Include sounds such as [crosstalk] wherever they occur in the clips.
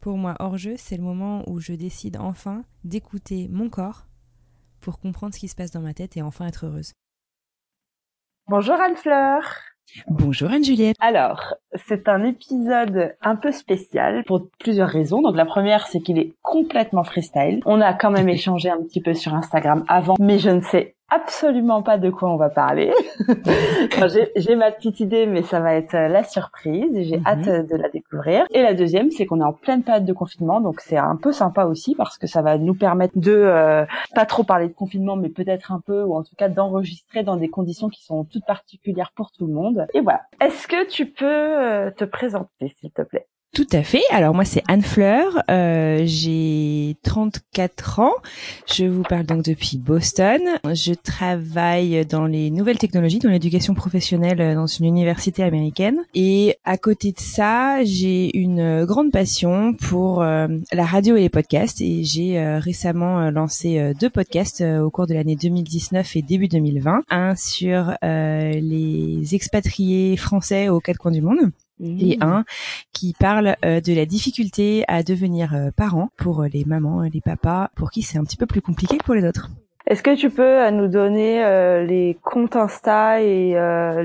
Pour moi, hors-jeu, c'est le moment où je décide enfin d'écouter mon corps pour comprendre ce qui se passe dans ma tête et enfin être heureuse. Bonjour Anne-Fleur. Bonjour Anne-Juliette. Alors, c'est un épisode un peu spécial pour plusieurs raisons. Donc la première, c'est qu'il est complètement freestyle. On a quand même [laughs] échangé un petit peu sur Instagram avant, mais je ne sais absolument pas de quoi on va parler. [laughs] j'ai ma petite idée, mais ça va être la surprise. J'ai mhm. hâte de la découvrir. Et la deuxième, c'est qu'on est en pleine période de confinement, donc c'est un peu sympa aussi parce que ça va nous permettre de euh, pas trop parler de confinement, mais peut-être un peu, ou en tout cas d'enregistrer dans des conditions qui sont toutes particulières pour tout le monde. Et voilà. Est-ce que tu peux euh, te présenter, s'il te plaît? Tout à fait. Alors moi c'est Anne Fleur, euh, j'ai 34 ans. Je vous parle donc depuis Boston. Je travaille dans les nouvelles technologies, dans l'éducation professionnelle euh, dans une université américaine. Et à côté de ça, j'ai une grande passion pour euh, la radio et les podcasts. Et j'ai récemment lancé deux podcasts au cours de l'année 2019 et début 2020. Un sur les expatriés français aux quatre coins du monde et mmh. un qui parle euh, de la difficulté à devenir euh, parent pour euh, les mamans et les papas pour qui c'est un petit peu plus compliqué que pour les autres. Est-ce que tu peux nous donner les comptes Insta et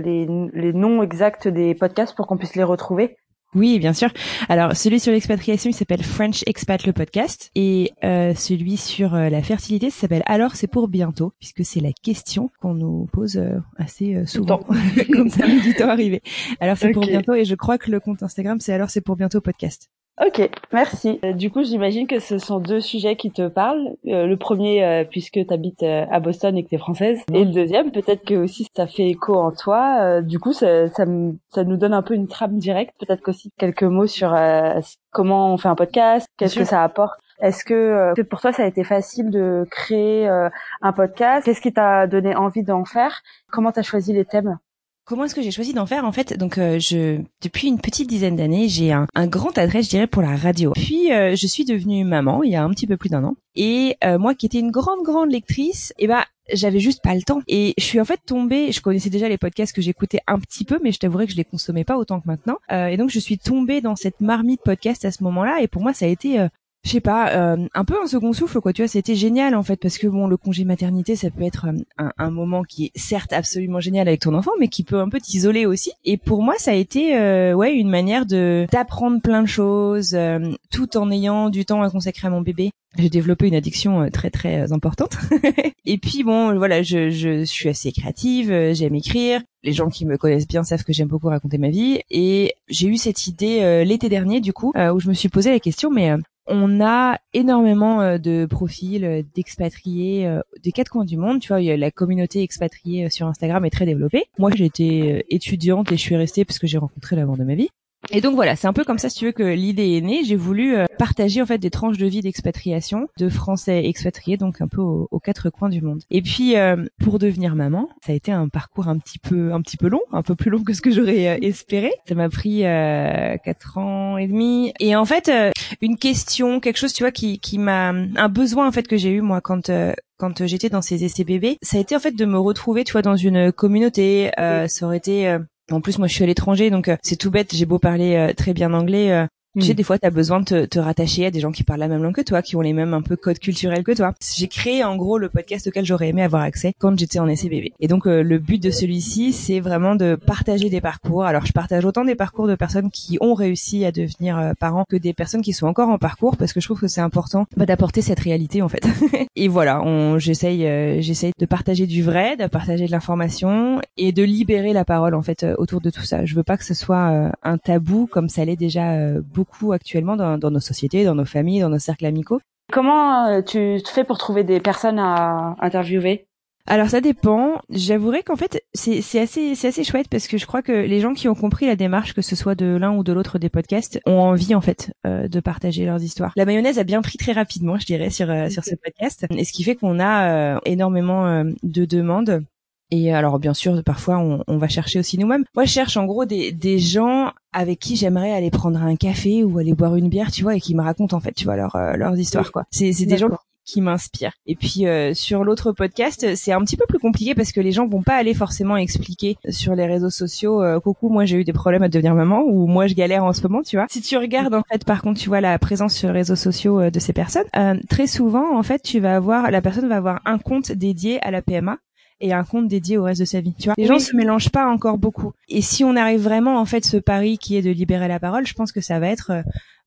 les, les noms exacts des podcasts pour qu'on puisse les retrouver? Oui, bien sûr. Alors, celui sur l'expatriation, il s'appelle French Expat le podcast, et euh, celui sur euh, la fertilité, s'appelle Alors c'est pour bientôt, puisque c'est la question qu'on nous pose euh, assez souvent, [laughs] comme ça du temps arrivé. Alors c'est pour bientôt, et je crois que le compte Instagram, c'est Alors c'est pour bientôt podcast. Ok, merci. Euh, du coup, j'imagine que ce sont deux sujets qui te parlent. Euh, le premier, euh, puisque tu habites à Boston et que tu es française. Et le deuxième, peut-être que aussi ça fait écho en toi. du coup, ça, ça, ça, nous donne un peu une trame directe. Peut-être qu'aussi quelques mots sur comment on fait un podcast, qu'est-ce que ça apporte. Est-ce que pour toi, ça a été facile de créer un podcast? Qu'est-ce qui t'a donné envie d'en faire? Comment tu as choisi les thèmes? Comment est-ce que j'ai choisi d'en faire En fait, donc euh, je depuis une petite dizaine d'années, j'ai un, un, grand adresse, je dirais, pour la radio. Puis euh, je suis devenue maman il y a un petit peu plus d'un an. Et euh, moi, qui étais une grande grande lectrice, eh ben j'avais juste pas le temps. Et je suis en fait tombée. Je connaissais déjà les podcasts que j'écoutais un petit peu, mais je t'avouerais que je les consommais pas autant que maintenant. et donc je suis tombée dans cette marmite podcast à ce moment-là. Et pour moi, ça a été je sais pas, euh, un peu un second souffle quoi. Tu vois, c'était génial en fait parce que bon, le congé maternité, ça peut être euh, un, moment qui est certes absolument génial avec ton enfant, mais qui peut un peu t'isoler aussi. Et pour moi, ça a été euh, ouais une manière de d'apprendre plein de choses, tout en ayant du temps à consacrer à mon bébé. J'ai développé une addiction très très importante. [laughs] et puis bon, voilà, je, je suis assez créative, j'aime écrire. Les gens qui me connaissent bien savent que j'aime beaucoup raconter ma vie. Et j'ai eu cette idée l'été dernier, du coup, où je me suis posé la question, mais on a énormément euh, de profils euh, d'expatriés euh, des quatre coins du monde. Tu vois, la communauté expatriée sur Instagram est très développée. Moi, j'étais étudiante et je suis restée parce que j'ai rencontré l'amour de ma vie. Et donc voilà, c'est un peu comme ça, si tu veux, que l'idée est née. J'ai voulu euh, partager en fait des tranches de vie d'expatriation de Français expatriés, donc un peu aux, quatre coins du monde. Et puis euh, pour devenir maman, ça a été un parcours un petit peu, un petit peu long, un peu plus long que ce que j'aurais euh, espéré. Ça m'a pris quatre ans et demi. Et en fait, une question, quelque chose, tu vois, qui, qui m'a, un besoin en fait que j'ai eu moi quand quand j'étais dans ces essais bébés, ça a été en fait de me retrouver, tu vois, dans une communauté. ça aurait été en plus, moi, je suis à l'étranger, donc euh, c'est tout bête. J'ai beau parler euh, très bien anglais, euh, tu sais, hmm. des fois, tu as besoin de te, te, rattacher à des gens qui parlent la même langue que toi, qui ont les mêmes un peu codes culturels que toi. J'ai créé en gros le podcast auquel j'aurais aimé avoir accès quand j'étais en SCBB. Et donc, euh, le but de celui-ci, c'est vraiment de partager des parcours. Alors, je partage autant des parcours de personnes qui ont réussi à devenir euh, parents que des personnes qui sont encore en parcours, parce que je trouve que c'est important bah, d'apporter cette réalité en fait. [laughs] et voilà, on, j'essaye, euh, j'essaye de partager du vrai, de partager de l'information et de libérer la parole en fait autour de tout ça. Je veux pas que ce soit un tabou comme ça l'est déjà beaucoup beaucoup actuellement dans, nos sociétés, dans nos familles, dans nos cercles amicaux. Comment euh, tu te fais pour trouver des personnes à interviewer? Alors ça dépend. J'avouerai qu'en fait c'est assez c'est assez chouette parce que je crois que les gens qui ont compris la démarche, que ce soit de l'un ou de l'autre des podcasts, ont envie en fait euh, de partager leurs histoires. La mayonnaise a bien pris très rapidement, je dirais, sur euh, sur ce podcast, et ce qui fait qu'on a énormément de demandes et alors bien sûr, parfois on, on va chercher aussi nous-mêmes. Moi, je cherche en gros des, des gens avec qui j'aimerais aller prendre un café ou aller boire une bière, tu vois, et qui me racontent en fait, tu vois, leur, euh, leurs histoires quoi. C'est c'est des gens qui m'inspirent. Et puis euh, sur l'autre podcast, c'est un petit peu plus compliqué parce que les gens vont pas aller forcément expliquer sur les réseaux sociaux euh, coucou, moi j'ai eu des problèmes à devenir maman ou moi je galère en ce moment, tu vois. Si tu regardes en fait par contre, tu vois la présence sur les réseaux sociaux euh, de ces personnes, très souvent en fait, tu vas avoir la personne va avoir un compte dédié à la PMA et un compte dédié au reste de sa vie. Tu vois, les gens se mélangent pas encore beaucoup. Et si on arrive vraiment en fait ce pari qui est de libérer la parole, je pense que ça va être euh,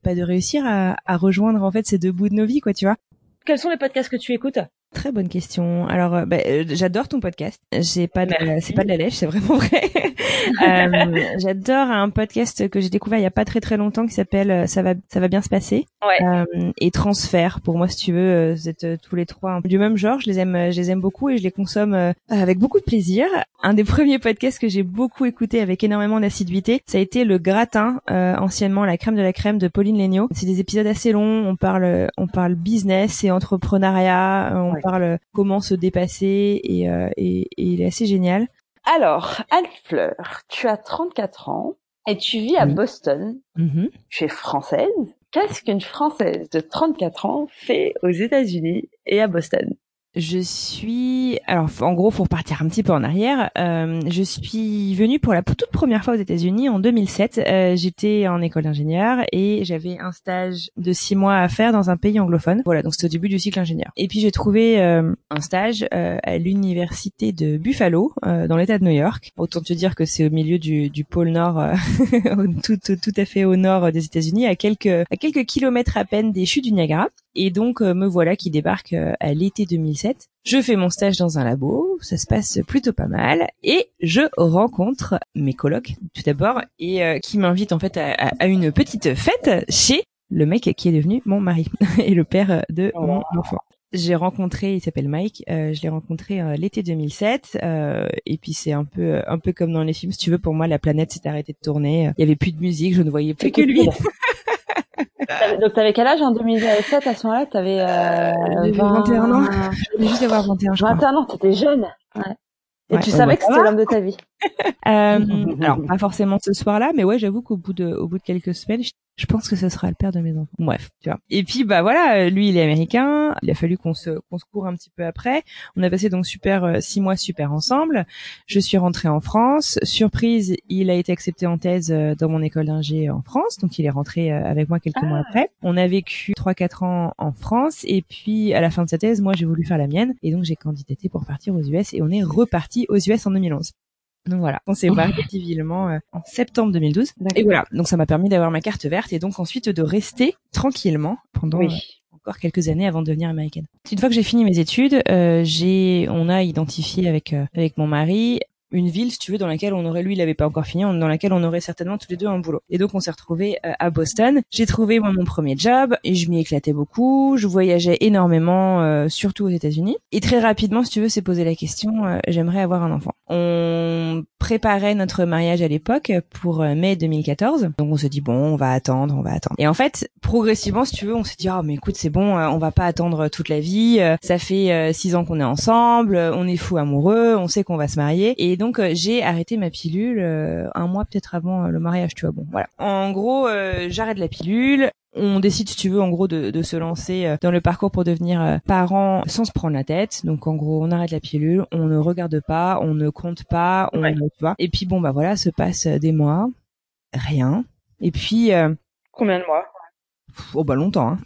bah, de réussir à, à, rejoindre en fait ces deux bouts de nos vies, quoi, tu vois. Quels sont les podcasts que tu écoutes? Très bonne question. Alors, euh, bah, euh, j'adore ton podcast. J'ai pas, c'est pas de la lèche, c'est vraiment vrai. [laughs] euh, j'adore un podcast que j'ai découvert il y a pas très très longtemps qui s'appelle "Ça va, ça va bien se passer" ouais. et Transfert. Pour moi, si tu veux, vous êtes tous les trois du même genre. Je les aime, je les aime beaucoup et je les consomme avec beaucoup de plaisir. Un des [laughs] premiers podcasts que j'ai beaucoup écouté avec énormément d'assiduité, ça a été le Gratin, anciennement la crème de la crème de Pauline Legnaud. C'est des épisodes assez longs. On parle, on parle business et entrepreneuriat. On parle comment se dépasser et, euh, et, et, il est assez génial. Alors, Anne Fleur, tu as 34 ans et tu vis à Boston. Mm-hmm. Tu es française. Qu'est-ce qu'une Française de 34 ans fait aux États-Unis et à Boston? Je suis, alors en gros, pour partir un petit peu en arrière, euh, je suis venue pour la toute première fois aux États-Unis en 2007. Euh, J'étais en école d'ingénieur et j'avais un stage de six mois à faire dans un pays anglophone. Voilà, donc c'était au début du cycle ingénieur. Et puis j'ai trouvé euh, un stage euh, à l'université de Buffalo, euh, dans l'État de New York. Autant te dire que c'est au milieu du, du pôle Nord, euh, [laughs] tout, tout, tout à fait au nord des États-Unis, à quelques à quelques kilomètres à peine des chutes du Niagara. Et donc me voilà qui débarque à l'été 2007 je fais mon stage dans un labo, ça se passe plutôt pas mal, et je rencontre mes colocs tout d'abord, et euh, qui m'invitent en fait à, une petite fête chez le mec qui est devenu mon mari [laughs] et le père de oh. mon enfant. J'ai rencontré, il s'appelle Mike, euh, je l'ai rencontré euh, l'été 2007, et puis c'est un peu un peu comme dans les films, si tu veux, pour moi la planète s'est arrêtée de tourner, il y avait plus de musique, je ne voyais plus que lui. [laughs] Donc t'avais quel âge en 2007 à ce moment-là? T'avais euh, 21 ans. Je juste avoir 21. Je 21 ans, t'étais jeune. Ouais. Et tu savais que c'était l'homme de ta vie? Euh, [laughs] alors pas forcément ce soir-là, mais ouais, j'avoue qu'au bout de au bout de quelques semaines, je pense que ce sera le père de mes enfants. Bref, tu vois. Et puis bah voilà, lui il est américain. Il a fallu qu'on se qu'on se court un petit peu après. On a passé donc super euh, six mois super ensemble. Je suis rentrée en France. Surprise, il a été accepté en thèse euh, dans mon école d'ingé en France, donc il est rentré euh, avec moi quelques mois ah. après. On a vécu trois quatre ans en France et puis à la fin de sa thèse, moi j'ai voulu faire la mienne et donc j'ai candidaté pour partir aux US et on est reparti aux US en 2011. Donc voilà, on s'est [laughs] marié civilement euh, en septembre 2012. Et voilà, donc ça m'a permis d'avoir ma carte verte et donc ensuite de rester tranquillement pendant euh, encore quelques années avant de devenir américaine. Une fois que j'ai fini mes études, euh, j'ai, on a identifié avec avec mon mari une ville, si tu veux, dans laquelle on aurait, lui, il avait pas encore fini, dans laquelle on aurait certainement tous les deux un boulot. Et donc, on s'est retrouvés euh, à Boston. J'ai trouvé moi mon premier job et je m'y éclatais beaucoup. Je voyageais énormément, euh, surtout aux États-Unis. Et très rapidement, si tu veux, c'est poser la question, euh, j'aimerais avoir un enfant. On préparait notre mariage à l'époque pour mai 2014. Donc, on se dit bon, on va attendre, on va attendre. Et en fait, progressivement, si tu veux, on s'est dit ah mais écoute, c'est bon, on va pas attendre toute la vie. Ça fait six ans qu'on est ensemble, on est fou amoureux, on sait qu'on va se marier. Et donc euh, j'ai arrêté ma pilule euh, un mois peut-être avant euh, le mariage, tu vois. Bon, voilà. En gros, j'arrête la pilule. On décide, si tu veux, en gros, de, de se lancer dans le parcours pour devenir parent sans se prendre la tête. Donc, en gros, on arrête la pilule, on ne regarde pas, on ne compte pas, on ne voit. Et puis, bon, bah voilà, se passe des mois, rien. Et puis, combien de mois? Oh bah longtemps hein.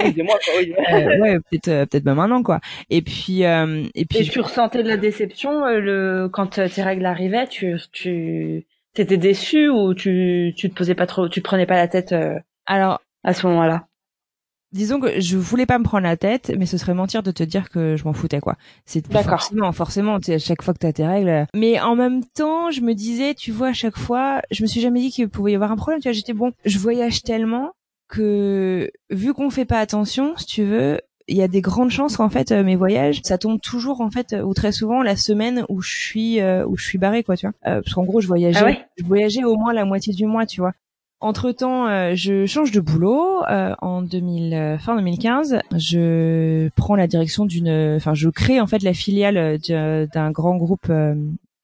oui. euh, ouais peut-être euh, peut-être même un an quoi et puis euh, et puis et tu ressentais de la déception euh, le quand tes règles arrivaient tu tu t'étais déçu ou tu tu te posais pas trop tu te prenais pas la tête alors à ce moment-là? disons que je voulais pas me prendre la tête, mais ce serait mentir de te dire que je m'en foutais quoi. C'est forcément, forcément, tu sais, à chaque fois que t'as tes règles. Mais en même temps, je me disais, tu vois, à chaque fois, je me suis jamais dit qu'il pouvait y avoir un problème. Tu vois, j'étais bon, je voyage tellement que vu qu'on fait pas attention, si tu veux, il y a des grandes chances qu'en fait euh, mes voyages ça tombe toujours en fait ou très souvent la semaine où je suis euh, où je suis barré quoi tu vois. Euh, parce qu'en gros je voyageais ah je voyageais au moins la moitié du mois tu vois. Entre temps je change de boulot en 2000 fin 2015 je prends la direction d'une enfin je crée en fait la filiale d'un grand groupe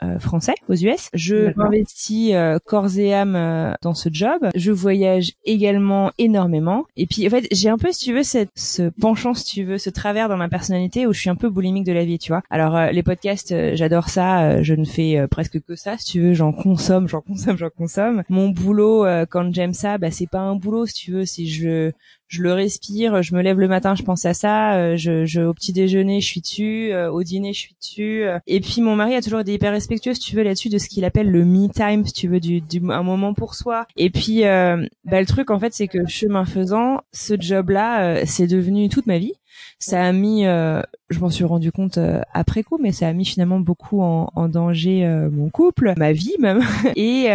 euh, français aux US. Je m'investis euh, corps et âme euh, dans ce job. Je voyage également énormément. Et puis en fait, j'ai un peu, si tu veux, cette, ce penchant, si tu veux, ce travers dans ma personnalité où je suis un peu boulimique de la vie, tu vois. Alors les podcasts, j'adore ça. je ne fais presque que ça, si tu veux. J'en consomme, j'en consomme, j'en consomme. Mon boulot, quand j'aime ça, bah c'est pas un boulot, si tu veux. Si je je le respire, je me lève le matin, je pense à ça, euh, je, je au petit déjeuner, je suis dessus, euh, au dîner, je suis dessus. Euh. et puis mon mari a toujours été hyper respectueux, si tu veux, là-dessus de ce qu'il appelle le me time, si tu veux, du, du un moment pour soi. Et puis bah, le truc en fait, c'est que chemin faisant, ce job-là, c'est devenu toute ma vie. Ça a mis, je m'en suis rendu compte après coup, mais ça a mis finalement beaucoup en, en danger mon couple, ma vie même. [laughs] et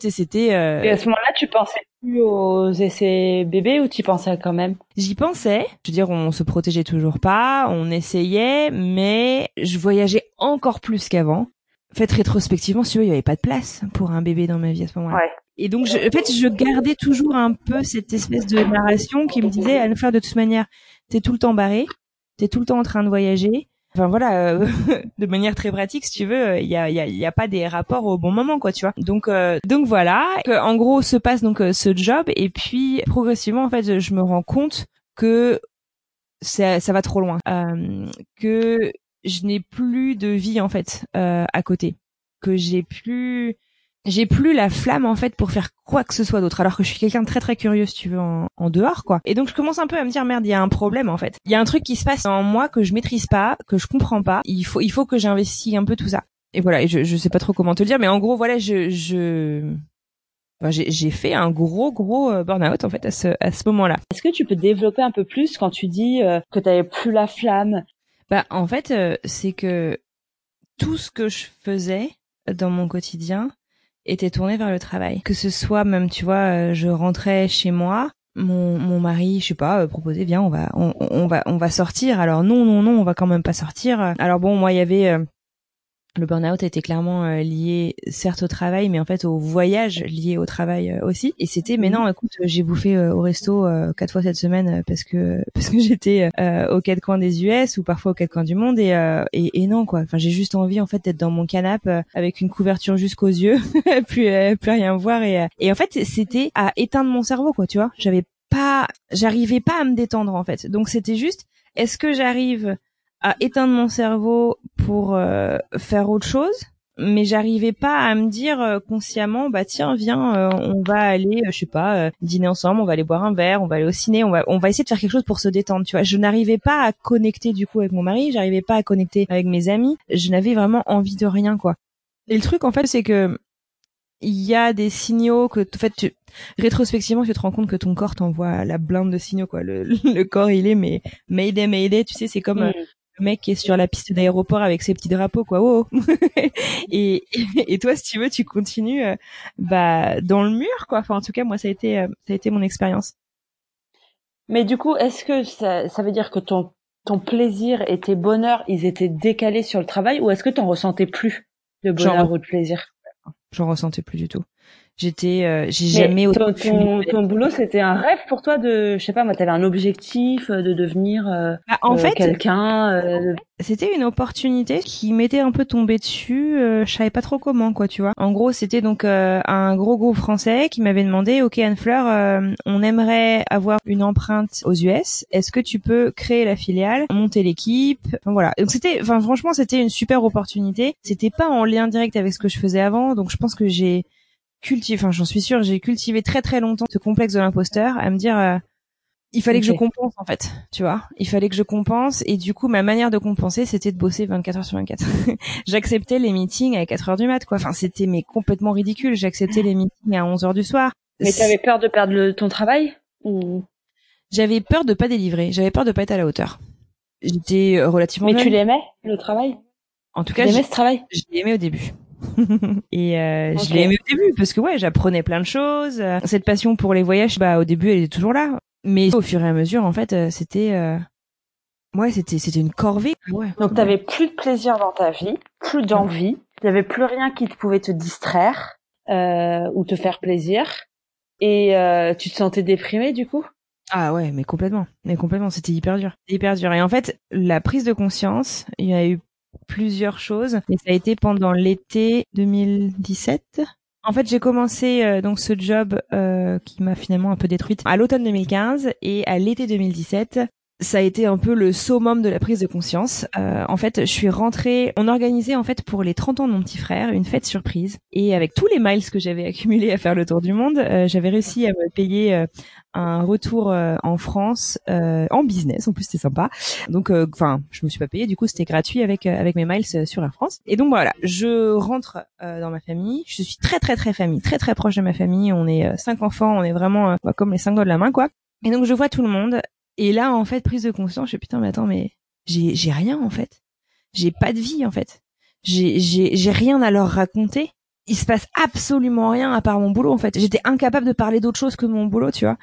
c'était. Et à ce moment-là, tu pensais aux essais bébés ou tu pensais quand même? J'y pensais. Je veux dire, on se protégeait toujours pas, on essayait, mais je voyageais encore plus qu'avant. En fait, rétrospectivement, si il y avait pas de place pour un bébé dans ma vie à ce moment-là. Ouais. Et donc, je, en fait, je gardais toujours un peu cette espèce de narration qui me disait, Anne-Fleur, de toute manière, t'es tout le temps barré, t'es tout le temps en train de voyager, Enfin voilà, euh, [laughs] de manière très pratique, si tu veux, il y a, y, a, y a pas des rapports au bon moment, quoi, tu vois. Donc euh, donc voilà, en gros se passe donc euh, ce job. Et puis progressivement en fait, je me rends compte que ça, ça va trop loin, que je n'ai plus de vie en fait à côté, que j'ai plus j'ai plus la flamme en fait pour faire quoi que ce soit d'autre alors que je suis quelqu'un de très très curieux si tu veux en, dehors quoi. Et donc je commence un peu à me dire merde il y a un problème en fait. Il y a un truc qui se passe en moi que je maîtrise pas que je comprends pas. Il faut il faut que j'investisse un peu tout ça. Et voilà et je je sais pas trop comment te le dire mais en gros voilà je je j'ai fait un gros gros euh, burn-out en fait à ce à ce moment-là. Est-ce que tu peux développer un peu plus quand tu dis euh, que tu avais plus la flamme? Bah en fait euh, c'est que tout ce que je faisais dans mon quotidien, était tourné vers le travail. Que ce soit même, tu vois, euh, je rentrais chez moi, mon, mon mari, je sais pas, euh, proposait, viens, on va, on, on va, on va sortir. Alors non, non, non, on va quand même pas sortir. Alors bon, moi, il y avait euh, le burn-out était clairement euh, lié certes au travail mais en fait au voyage lié au travail euh, aussi. Et c'était mais non écoute j'ai bouffé euh, au resto quatre fois cette semaine parce que [laughs] parce que j'étais aux quatre coins des US ou parfois aux quatre coins du monde et et, et non quoi. Enfin j'ai juste envie en fait d'être dans mon canapé avec une couverture jusqu'aux yeux [laughs] plus plus rien voir et et en fait c'était à éteindre mon cerveau quoi tu vois. J'avais pas j'arrivais pas à me détendre en fait. Donc c'était juste est-ce que j'arrive à éteindre mon cerveau pour euh, faire autre chose mais j'arrivais pas à me dire euh, consciemment bah tiens viens euh, on va aller je sais pas dîner ensemble on va aller boire un verre on va aller au ciné on va on va essayer de faire quelque chose pour se détendre tu vois. Je n'arrivais pas à connecter du coup avec mon mari j'arrivais pas à connecter avec mes amis je n'avais vraiment envie de rien quoi. Et le truc en fait c'est que il y a des signaux que en fait tu, rétrospectivement tu te rends compte que ton corps t'envoie la blinde de signaux quoi. Le, [laughs] le corps il est mais mayday mayday tu sais c'est comme mm mec qui est sur la piste d'aéroport avec ses petits drapeaux quoi. Oh [laughs] et, et toi si tu veux tu continues euh, bah dans le mur quoi. Enfin en tout cas moi ça a été euh, ça a été mon expérience. Mais du coup est-ce que ça, ça veut dire que ton ton plaisir et tes bonheurs ils étaient décalés sur le travail ou est-ce que t'en ressentais plus de bonheur ou de plaisir? J'en ressentais plus du tout J'étais, euh, j'ai jamais ton, ton, ton, boulot, c'était un rêve pour toi de, je sais pas, moi, t'avais un objectif euh, de devenir euh, bah, en fait, quelqu'un. C'était une opportunité qui m'était un peu tombée dessus. je savais pas trop comment, quoi, tu vois. En gros, c'était donc un gros groupe français qui m'avait demandé, ok Anne Fleur, on aimerait avoir une empreinte aux US. Est-ce que tu peux créer la filiale, monter l'équipe, enfin, voilà. Donc c'était, enfin franchement, c'était une super opportunité. C'était pas en lien direct avec ce que je faisais avant, donc je pense que j'ai cultivé, enfin j'en suis sûre, j'ai cultivé très très longtemps ce complexe de l'imposteur à me dire euh, il fallait que je compense en fait, tu vois. Il fallait que je compense et du coup ma manière de compenser c'était de bosser 24 heures sur 24. [laughs] J'acceptais les meetings à 4 heures du mat quoi. Enfin c'était mais complètement ridicule. J'acceptais les meetings à 11 heures du soir. Mais t'avais peur de perdre ton travail ou? J'avais peur de pas délivrer. J'avais peur de pas être à la hauteur. J'étais euh, relativement. Mais tu l'aimais le travail? En tout cas, j'aimais ce travail? Je l'aimais au début. [laughs] et euh, je l'ai aimé au début parce que ouais, j'apprenais plein de choses. Cette passion pour les voyages, bah au début, elle est toujours là. Mais au fur et à mesure, en fait, euh, c'était euh... ouais, c'était c'était une corvée. Ouais. Donc t'avais plus de plaisir dans ta vie, plus d'envie, il y avait plus rien qui te pouvait te distraire euh, ou te faire plaisir, et euh, tu te sentais déprimé du coup? Ah ouais, mais complètement, mais complètement, c'était hyper dur, hyper dur. Et en fait, la prise de conscience, il y a eu plusieurs choses. Et ça a été pendant l'été 2017. En fait, j'ai commencé euh, donc ce job euh, qui m'a finalement un peu détruite à l'automne 2015 et à l'été 2017, ça a été un peu le summum de la prise de conscience. Euh, en fait, je suis rentrée, on organisait en fait pour les 30 ans de mon petit frère une fête surprise et avec tous les miles que j'avais accumulés à faire le tour du monde, euh, j'avais réussi à me payer euh, un retour en France en business. En plus, c'était sympa. Donc, enfin, je me suis pas payée. Du coup, c'était gratuit avec avec mes miles sur Air France. Et donc voilà, je rentre dans ma famille. Je suis très très très famille, très très proche de ma famille. On est cinq enfants. On est vraiment comme les cinq doigts de la main, quoi. Et donc je vois tout le monde et là, en fait, prise de conscience, je suis putain, mais attends, mais j'ai j'ai rien en fait. J'ai pas de vie en fait. J'ai j'ai j'ai rien à leur raconter. Il se passe absolument rien à part mon boulot en fait. J'étais incapable de parler d'autre chose que mon boulot, tu vois.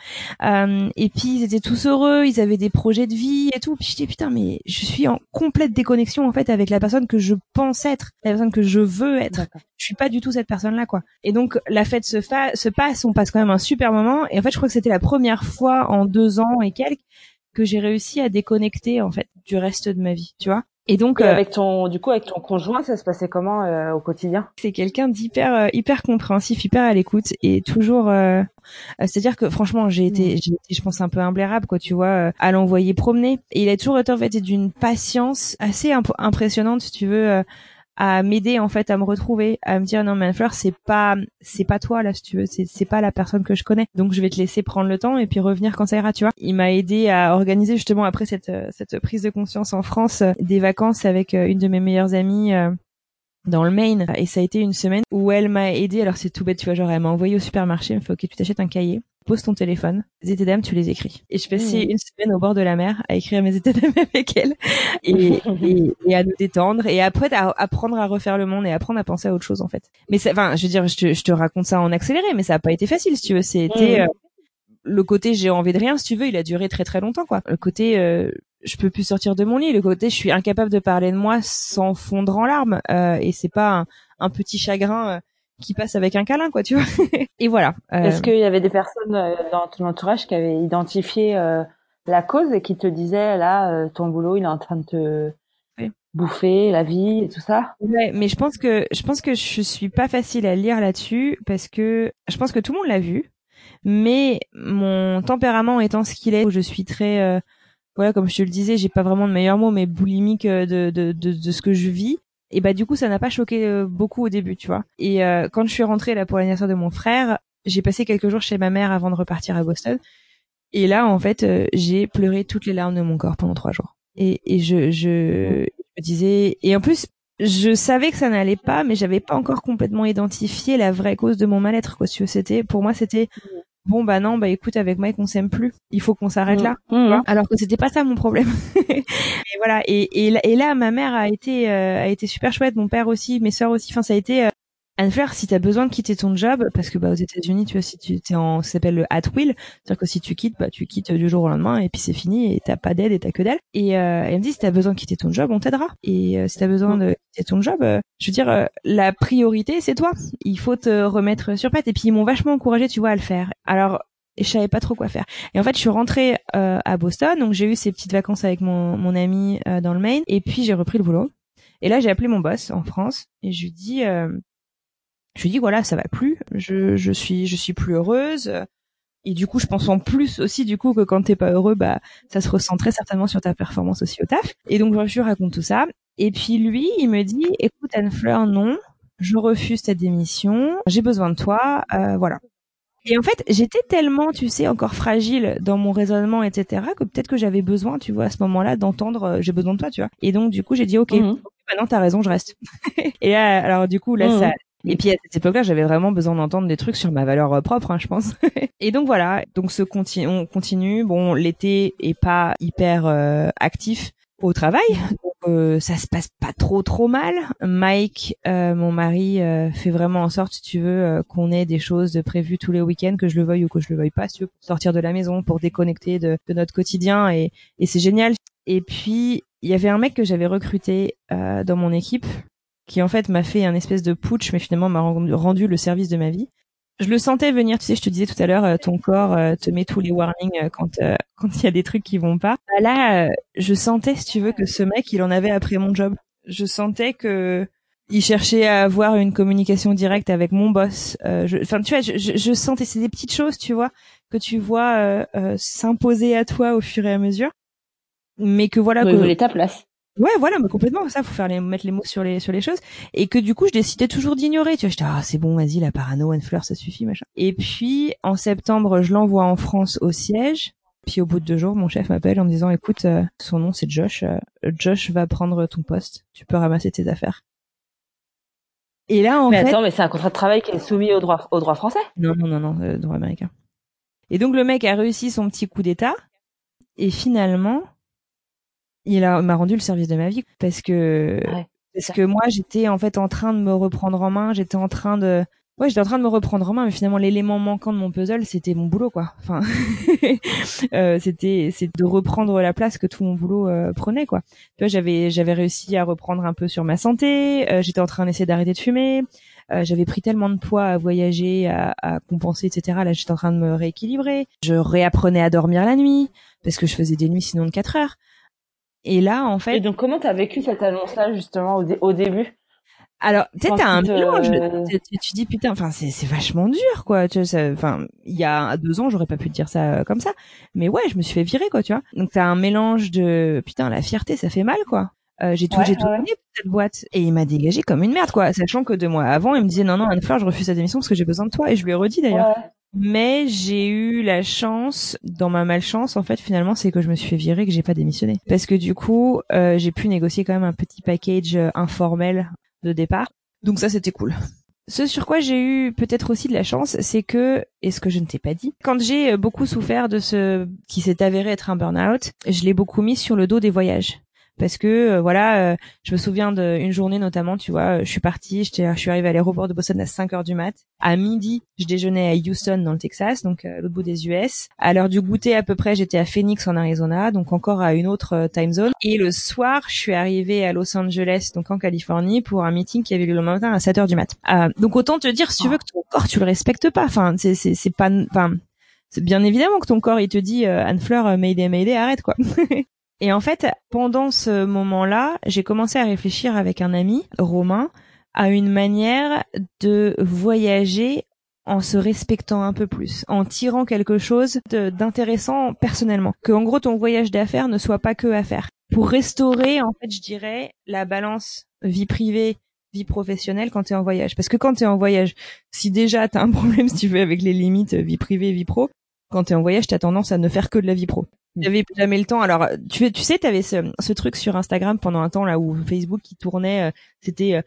Euh, et puis ils étaient tous heureux, ils avaient des projets de vie et tout. Puis je dis putain mais je suis en complète déconnexion en fait avec la personne que je pense être, la personne que je veux être. Je suis pas du tout cette personne là quoi. Et donc la fête se, se passe, on passe quand même un super moment. Et en fait je crois que c'était la première fois en deux ans et quelques que j'ai réussi à déconnecter en fait du reste de ma vie, tu vois. Et donc euh, avec ton du coup avec ton conjoint, ça se passait comment euh, au quotidien? C'est quelqu'un d'hyper euh, hyper compréhensif, hyper à l'écoute et toujours c'est-à-dire que franchement, j'ai été, mm. j'ai été je pense un peu imblairable quoi, tu vois, à l'envoyer promener et il a toujours été en fait d'une patience assez impressionnante si tu veux à m'aider en fait à me retrouver, à me dire non mais Fleur c'est pas c'est pas toi là si tu veux, c'est c'est pas la personne que je connais. Donc je vais te laisser prendre le temps et puis revenir quand ça ira, tu vois. Il m'a aidé à organiser justement après cette cette prise de conscience en France des vacances avec euh, une de mes meilleures amies euh, dans le Maine et ça a été une semaine où elle m'a aidé alors c'est tout bête tu vois genre elle m'a envoyé au supermarché elle me fait ok tu t'achètes un cahier pose ton téléphone, les états d'âme, tu les écris. Et je passais mmh. une semaine au bord de la mer à écrire mes états [laughs] d'âme avec elle [laughs] et, et, à nous détendre et après à apprendre à refaire le monde et apprendre à penser à autre chose en fait. Mais enfin, je veux dire, je te, je te, raconte ça en accéléré, mais ça a pas été facile si tu veux. C'était mmh. euh, le côté j'ai envie de rien si tu veux, il a duré très très longtemps quoi. Le côté euh, je peux plus sortir de mon lit, le côté je suis incapable de parler de moi sans fondre en larmes euh, et c'est pas un, un, petit chagrin. Euh, qui passe avec un câlin, quoi, tu vois. [laughs] et voilà. Euh, Est-ce qu'il y avait des personnes euh, dans ton entourage qui avaient identifié euh, la cause et qui te disaient là, ton boulot, il est en train de te bouffer la vie et tout ça? Ouais, mais je pense que je pense que je suis pas facile à lire là-dessus parce que je pense que tout le monde l'a vu, mais mon tempérament étant ce qu'il est, où je suis très voilà, comme je te le disais, j'ai pas vraiment de meilleur mot, mais boulimique de, de, de, de ce que je vis et bah du coup ça n'a pas choqué euh, beaucoup au début tu vois. Et euh, quand je suis rentrée là pour l'anniversaire de mon frère j'ai passé quelques jours chez ma mère avant de repartir à Boston. Et là en fait euh, j'ai pleuré toutes les larmes de mon corps pendant trois jours. Et, et je, je, je disais et en plus je savais que ça n'allait pas mais j'avais pas encore complètement identifié la vraie cause de mon mal-être quoi c'était pour moi c'était bon bah non bah écoute avec Mike on s'aime plus. Il faut qu'on s'arrête là mmh. Mmh. alors que c'était pas ça mon problème. [laughs] Et voilà. Et, et, là ma mère a été euh, a été super chouette. Mon père aussi mes sœurs aussi. Enfin ça a été euh, Anne-Fleur, si t'as besoin de quitter ton job, parce que bah aux États-Unis, tu vois, si tu t'es en, ça s'appelle le at will, c'est-à-dire que si tu quittes, bah tu quittes du jour au lendemain et puis c'est fini et t'as pas d'aide et t'as que d'elle. Et euh, elle me dit si t'as besoin de quitter ton job, on t'aidera. Et euh, si t'as besoin de quitter ton job, euh, je veux dire, euh, la priorité c'est toi. Il faut te remettre sur patte. Et puis ils m'ont vachement encouragé, tu vois, à le faire. Alors et je savais pas trop quoi faire. Et en fait, je suis rentrée euh, à Boston, donc j'ai eu ces petites vacances avec mon, mon ami euh, dans le Maine, et puis j'ai repris le boulot. Et là, j'ai appelé mon boss en France et je lui dis, euh, je lui dis voilà, ça va plus, je, je suis je suis plus heureuse. Et du coup, je pense en plus aussi du coup que quand t'es pas heureux, bah ça se ressent très certainement sur ta performance aussi au taf. Et donc je lui raconte tout ça. Et puis lui, il me dit écoute Anne Fleur, non, je refuse ta démission, j'ai besoin de toi, euh, voilà. Et en fait, j'étais tellement, tu sais, encore fragile dans mon raisonnement, etc., que peut-être que j'avais besoin, tu vois, à ce moment-là, d'entendre euh, j'ai besoin de toi, tu vois. Et donc, du coup, j'ai dit ok, mmh. maintenant t'as raison, je reste. [laughs] et là, alors du coup, là, mmh. ça. Et puis à cette époque-là, j'avais vraiment besoin d'entendre des trucs sur ma valeur euh, propre, hein, je pense. [laughs] et donc voilà, donc ce on continue. Bon, l'été est pas hyper euh, actif au travail, euh, ça se passe pas trop trop mal. Mike, euh, mon mari, euh, fait vraiment en sorte, si tu veux, qu'on ait des choses prévues tous les week-ends, que je le veuille ou que je le veuille pas, si tu veux, pour sortir de la maison, pour déconnecter de, notre quotidien, et, et c'est génial. Et puis il y avait un mec que j'avais recruté dans mon équipe, qui en fait m'a fait un espèce de putsch, mais finalement m'a rendu le service de ma vie je le sentais venir. Tu sais, je te disais tout à l'heure, euh, ton corps euh, te met tous les warnings euh, quand [laughs] quand il y a des trucs qui vont pas. Bah là, je sentais, si tu veux, que ce mec, il en avait après mon job. je sentais que il cherchait à avoir une communication directe avec mon boss. Euh, enfin, tu vois, je, je, sentais c'est des petites choses, tu vois, que tu vois euh, euh, s'imposer à toi au fur et à mesure, mais que voilà. que... ta place. Ouais, voilà, mais complètement. Ça, faut faire les, mettre les mots sur les sur les choses, et que du coup, je décidais toujours d'ignorer. Tu vois, j'étais ah c'est bon, vas-y, la parano, une fleur, ça suffit, machin. Et puis en septembre, je l'envoie en France au siège. Puis au bout de deux jours, mon chef m'appelle en me disant écoute, euh, son nom c'est Josh. Euh, Josh va prendre ton poste. Tu peux ramasser tes affaires. Et là, en mais attends, mais c'est un contrat de travail qui est soumis au droit au droit français? Non, non, non, non, euh, droit américain. Et donc le mec a réussi son petit coup d'état. Et finalement, il m'a rendu le service de ma vie parce que parce que moi j'étais en fait en train de me reprendre en main, j'étais en train de ouais, j'étais en train de me reprendre en main mais finalement l'élément manquant de mon puzzle, c'était mon boulot quoi. Enfin [laughs] euh, c'était c'est de reprendre la place que tout mon boulot euh, prenait quoi. Tu vois, j'avais j'avais réussi à reprendre un peu sur ma santé, euh, j'étais en train d'essayer d'arrêter de fumer. Euh, j'avais pris tellement de poids à voyager, à, à compenser, etc. Là, j'étais en train de me rééquilibrer. Je réapprenais à dormir la nuit parce que je faisais des nuits sinon de 4 heures. Et là, en fait. Et donc, comment t'as vécu cette annonce-là justement au, début? Alors, tu sais, t'as un mélange. Tu, dis putain, enfin, c'est c'est vachement dur, quoi. Tu enfin, il y a deux ans, j'aurais pas pu te dire ça euh, comme ça, mais ouais, je me suis fait virer, quoi, tu vois. Donc t'as un mélange de putain, la fierté, ça fait mal, quoi. Euh, j'ai tout, j'ai tout donné pour cette boîte et il m'a dégagé comme une merde, quoi. Sachant que deux mois avant, il me disait non, non, Anne Fleur, je refuse cette émission parce que j'ai besoin de toi et je lui ai redit d'ailleurs. Mais j'ai eu la chance, dans ma malchance, en fait, finalement, c'est que je me suis fait virer, que j'ai pas démissionné. Parce que du coup, euh, j'ai pu négocier quand même un petit package euh, informel de départ. Donc ça, c'était cool. Ce sur quoi j'ai eu peut-être aussi de la chance, c'est que, et ce que je ne t'ai pas dit, quand j'ai euh, beaucoup souffert de ce qui s'est avéré être un burn-out, je l'ai beaucoup mis sur le dos des voyages parce que euh, voilà, euh, je me souviens d'une journée notamment, tu vois, je suis partie, je suis arrivée à l'aéroport de Boston à 5 heures du mat. À midi, je déjeunais à Houston dans le Texas, donc euh, à l'autre bout des US. À l'heure du goûter à peu près, j'étais à Phoenix en Arizona, donc encore à une autre time zone. Et le soir, je suis arrivée à Los Angeles, donc en Californie, pour un meeting qui avait lieu le matin à 7 heures du mat. donc autant te dire, si tu veux que ton corps, tu le respectes pas. Enfin, c'est c'est pas, enfin. C'est bien évidemment que ton corps il te dit Anne Fleur Mayday Mayday arrête quoi. [laughs] Et en fait, pendant ce moment-là, j'ai commencé à réfléchir avec un ami, Romain, à une manière de voyager en se respectant un peu plus, en tirant quelque chose d'intéressant personnellement. Que en gros ton voyage d'affaires ne soit pas que affaires. Pour restaurer, en fait, je dirais, la balance vie privée, vie professionnelle quand tu es en voyage. Parce que quand tu es en voyage, si déjà tu as un problème, si tu veux, avec les limites vie privée, vie pro, quand tu es en voyage, tu as tendance à ne faire que de la vie pro. J'avais jamais le temps. Alors, tu, tu sais, tu avais ce, ce, truc sur Instagram pendant un temps là où Facebook qui tournait, euh, c'était euh,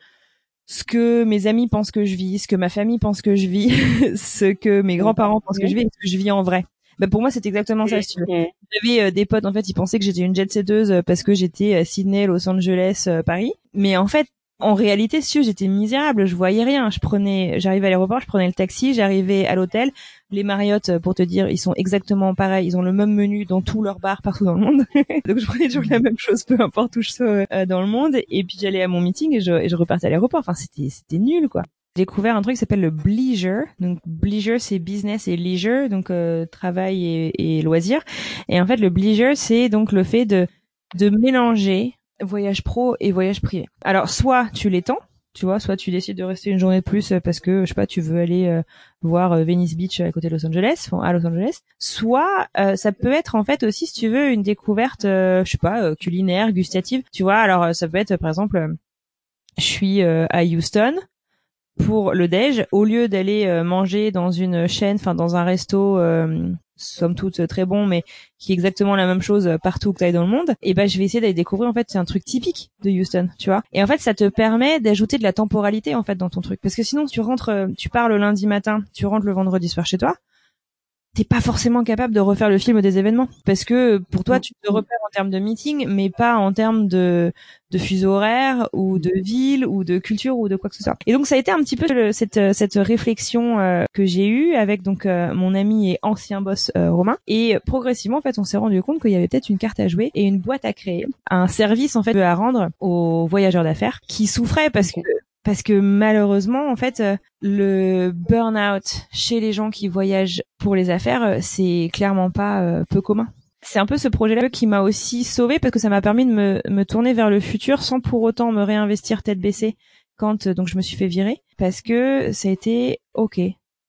ce que mes amis pensent que je vis, ce que ma famille pense que je vis, [laughs] ce que mes grands-parents pensent que je vis, et ce que je vis en vrai. Bah pour moi, c'est exactement ça. Si J'avais euh, des potes, en fait, ils pensaient que j'étais une jet setteuse parce que j'étais à Sydney, Los Angeles, Paris. Mais en fait, en réalité, si j'étais misérable, je voyais rien. Je prenais, j'arrivais à l'aéroport, je prenais le taxi, j'arrivais à l'hôtel. Les Marriott, pour te dire, ils sont exactement pareils. Ils ont le même menu dans tous leurs bars partout dans le monde. [laughs] Donc je prenais toujours la même chose, peu importe où je sois euh, dans le monde. Et puis j'allais à mon meeting et je, repartais à l'aéroport. Enfin, c'était, c'était nul, quoi. J'ai découvert un truc qui s'appelle le bleisure. Donc bleisure, c'est business et leisure, donc euh, travail et, et loisir. Et en fait, le bleisure, c'est donc le fait de de mélanger voyage pro et voyage privé. Alors soit tu l'étends, tu vois, soit tu décides de rester une journée de plus parce que je sais pas, tu veux aller euh, voir euh, Venice Beach à côté de Los Angeles, à Los Angeles. Soit euh, ça peut être en fait aussi si tu veux une découverte, je sais pas, culinaire, gustative. Tu vois, alors ça peut être par exemple, je suis à Houston pour le déj, au lieu d'aller manger dans une chaîne, enfin dans un resto somme toute très bon, mais qui est exactement la même chose partout que tu dans le monde, et ben je vais essayer d'aller découvrir en fait c'est un truc typique de Houston, tu vois. Et en fait ça te permet d'ajouter de la temporalité en fait dans ton truc, parce que sinon tu rentres, tu pars le lundi matin, tu rentres le vendredi soir chez toi, t'es pas forcément capable de refaire le film des événements. Parce que pour toi tu te repères en termes de meeting mais pas en termes de de fuseau horaire ou de ville ou de culture ou de quoi que ce soit. Et donc ça a été un petit peu cette cette réflexion euh, que j'ai eue avec donc euh, mon ami et ancien boss euh, Romain. Et progressivement en fait on s'est rendu compte qu'il y avait peut-être une carte à jouer et une boîte à créer. Un service en fait à rendre aux voyageurs d'affaires qui souffraient parce que parce que malheureusement, en fait, euh, le burn-out chez les gens qui voyagent pour les affaires, euh, c'est clairement pas euh, peu commun. c'est un peu ce projet-là qui m'a aussi sauvé parce que ça m'a permis de me, me tourner vers le futur sans pour autant me réinvestir tête baissée quand donc je me suis fait virer. Parce que ça a été ok.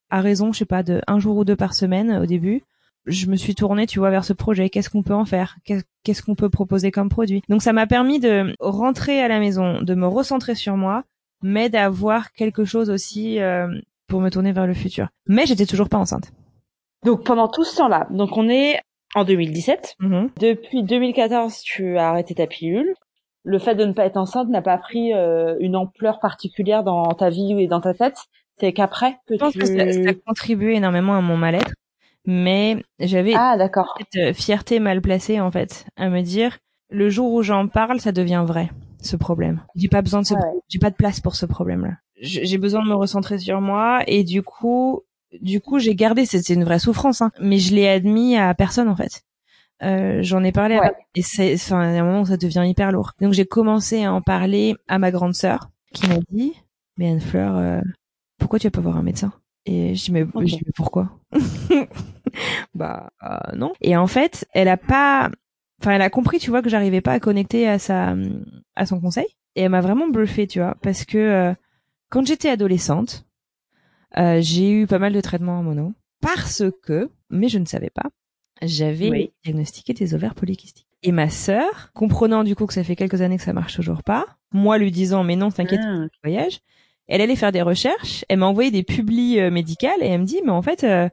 À raison je sais pas de un jour ou deux par semaine au début je me suis tournée tu vois vers ce projet. Qu'est-ce qu'on peut en faire? Qu'est-ce qu'on peut proposer comme produit? Donc ça m'a permis de rentrer à la maison de me recentrer sur moi mais d'avoir quelque chose aussi euh, pour me tourner vers le futur mais j'étais toujours pas enceinte donc pendant tout ce temps-là donc on est en 2017. Mm-hmm. Depuis 2014, tu as arrêté ta pilule. Le fait de ne pas être enceinte n'a pas pris euh, une ampleur particulière dans ta vie et dans ta tête. C'est qu'après que Je pense que ça, a contribué énormément à mon mal-être, mais j'avais ah, cette fierté mal placée en fait, à me dire le jour où j'en parle, ça devient vrai ce problème. J'ai pas besoin de ce, j'ai pas de place pour ce problème-là. J'ai besoin de me recentrer sur moi et du coup, du coup, j'ai gardé, c'est une vraie souffrance, hein, mais je l'ai admis à personne en fait. Euh, j'en ai parlé à... et c'est, enfin, a un moment où ça devient hyper lourd. Donc j'ai commencé à en parler à ma grande sœur, qui m'a dit, mais Anne Fleur, euh, pourquoi tu vas pas voir un médecin? Et je dis mais, mais pourquoi? [laughs] Bah euh, non. Et en fait, elle a pas, enfin, elle a compris, tu vois, que j'arrivais pas à connecter à sa, à son conseil, et elle m'a vraiment bluffé, tu vois, parce que quand j'étais adolescente, euh, j'ai eu pas mal de traitements en mono parce que, mais je ne savais pas, j'avais diagnostiqué des ovaires polykystiques. Et ma sœur, comprenant du coup que ça fait quelques années que ça marche toujours pas, moi lui disant mais non, t'inquiète, ah, voyage, elle allait faire des recherches, elle m'a envoyé des publis euh, médicales et elle me dit mais en fait euh,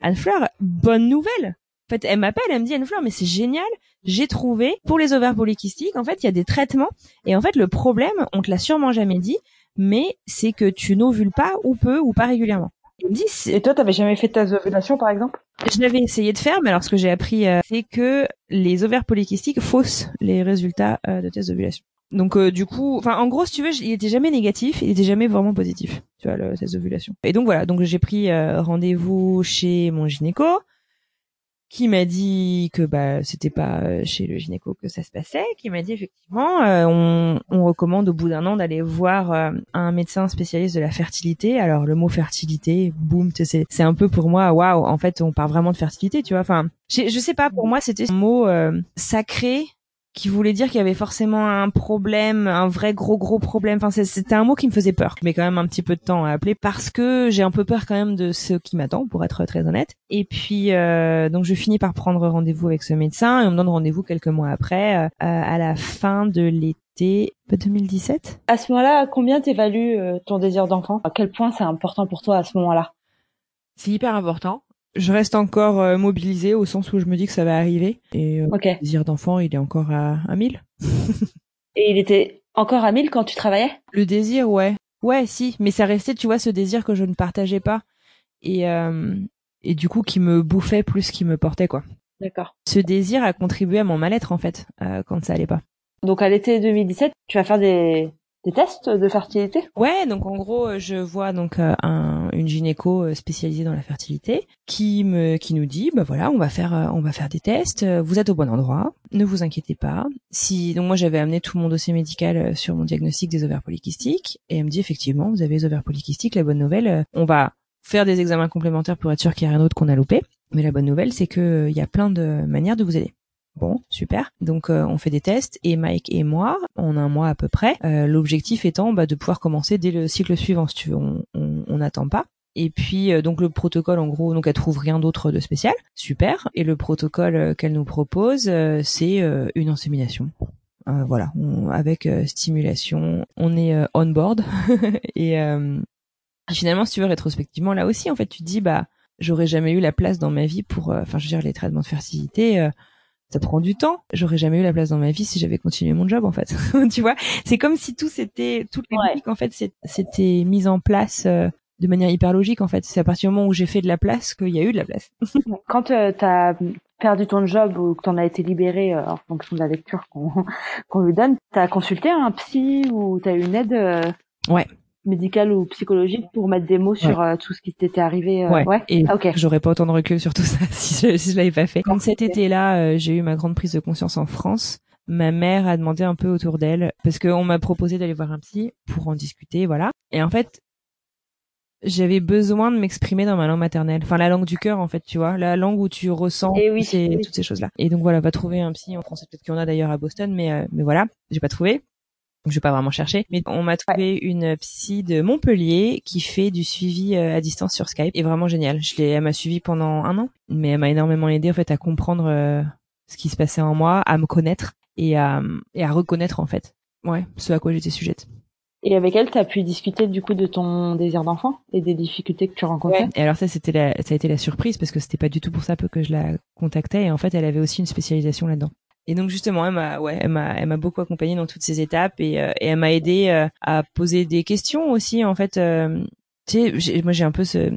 Anne Fleur, bonne nouvelle. En fait, elle m'appelle, elle me dit Anne Fleur mais c'est génial, j'ai trouvé pour les ovaires polykystiques, en fait, il y a des traitements et en fait le problème, on te l'a sûrement jamais dit, mais c'est que tu n'ovules pas ou peu ou pas régulièrement. Et toi, t'avais jamais fait ta ovulation, par exemple? Je l'avais essayé de faire, mais alors ce que j'ai appris, euh, c'est que les ovaires polykystiques faussent les résultats euh, de tes ovulations. Donc euh, du coup, enfin en gros, si tu veux, il était jamais négatif, il était jamais vraiment positif, tu vois, le, tes ovulations. Et donc voilà, donc j'ai pris rendez-vous chez mon gynéco qui m'a dit que bah c'était pas euh, chez le gynéco que ça se passait, qui m'a dit effectivement euh, on, on, recommande au bout d'un an d'aller voir euh, un médecin spécialiste de la fertilité. Alors le mot fertilité, boum, c'est c'est un peu pour moi waouh, en fait on parle vraiment de fertilité, tu vois. Enfin, je sais pas, pour moi c'était un mot sacré qui voulait dire qu'il y avait forcément un problème, un vrai gros gros problème. Enfin, c'était un mot qui me faisait peur. Mais quand même un petit peu de temps à appeler parce que j'ai un peu peur quand même de ce qui m'attend, pour être très honnête. Et puis euh, donc je finis par prendre rendez-vous avec ce médecin et on me donne rendez-vous quelques mois après, euh, à la fin de l'été 2017. À ce moment-là, combien t'évalues euh, ton désir d'enfant? À quel point c'est important pour toi à ce moment-là? C'est hyper important je reste encore euh, mobilisée au sens où je me dis que ça va arriver. Et euh, le désir d'enfant, il est encore à, à 1000. [laughs] et il était encore à 1000 quand tu travaillais? Le désir, ouais. Ouais, si. Mais ça restait, tu vois, ce désir que je ne partageais pas. Et, euh, et du coup, qui me bouffait plus qu'il me portait, quoi. D'accord. Ce désir a contribué à mon mal-être, en fait, euh, quand ça allait pas. Donc à l'été 2017, tu vas faire des, des tests de fertilité? Ouais, donc en gros, je vois donc euh, un, une gynéco euh, spécialisée dans la fertilité qui me qui nous dit bah voilà, on va faire euh, on va faire des tests, vous êtes au bon endroit, ne vous inquiétez pas. Si donc moi j'avais amené tout mon dossier médical sur mon diagnostic des ovaires polykystiques et elle me dit effectivement, vous avez les ovaires polykystiques, la bonne nouvelle, on va faire des examens complémentaires pour être sûr qu'il y a rien d'autre qu'on a loupé. Mais la bonne nouvelle, c'est que il y a plein de manières de vous aider. Bon, super. Donc euh, on fait des tests et Mike et moi, en un mois à peu près, euh, l'objectif étant bah, de pouvoir commencer dès le cycle suivant. Si tu veux, on n'attend pas. Et puis euh, donc le protocole en gros, donc elle trouve rien d'autre de spécial, super. Et le protocole qu'elle nous propose, c'est une insémination. voilà, avec stimulation, on est on board [laughs] et finalement si tu veux rétrospectivement là aussi en fait tu te dis bah j'aurais jamais eu la place dans ma vie pour enfin je veux dire les traitements de fertilité ça prend du temps. J'aurais jamais eu la place dans ma vie si j'avais continué mon job en fait. [laughs] tu vois, c'est comme si tout c'était toutes les ouais. en fait c'était mis en place euh, de manière hyper logique en fait. C'est à partir du moment où j'ai fait de la place qu'il y a eu de la place. [laughs] Quand euh, tu as perdu ton job ou que tu en as été libéré euh, en fonction de la lecture qu'on [laughs] qu'on lui donne, tu as consulté un psy ou tu as eu une aide Ouais, médical ou psychologique pour mettre des mots sur euh, tout ce qui t'était arrivé. Euh, ouais. ouais. Et ah, j'aurais pas autant de recul sur tout ça [laughs] si je, si je l'avais pas fait. Quand cet été-là, euh, j'ai eu ma grande prise de conscience en France. Ma mère a demandé un peu autour d'elle parce qu'on m'a proposé d'aller voir un psy pour en discuter, voilà. Et en fait, j'avais besoin de m'exprimer dans ma langue maternelle, enfin la langue du cœur en fait, tu vois, la langue où tu ressens Et oui, ces- oui. toutes ces choses-là. Et donc voilà, va trouver un psy en français, peut-être qu'il y en a d'ailleurs à Boston, mais euh, mais voilà, j'ai pas trouvé. Donc, je vais pas vraiment chercher, mais on m'a trouvé une psy de Montpellier qui fait du suivi euh, à distance sur Skype et vraiment génial. Je l'ai, elle m'a suivi pendant un an, mais elle m'a énormément aidé en fait à comprendre euh, ce qui se passait en moi, à me connaître et à et à reconnaître en fait, ouais, ce à quoi j'étais sujette. Et avec elle, t'as pu discuter du coup de ton désir d'enfant et des difficultés que tu rencontrais? Et alors ça, c'était la, ça a été la surprise parce que c'était pas du tout pour ça que je la contactais. Et en fait, elle avait aussi une spécialisation là-dedans. Et donc justement, elle m'a, ouais, elle m'a, elle m'a beaucoup accompagnée dans toutes ces étapes et, euh, et elle m'a aidé euh, à poser des questions aussi. En fait, euh, tu sais, j'ai- moi j'ai un peu ce,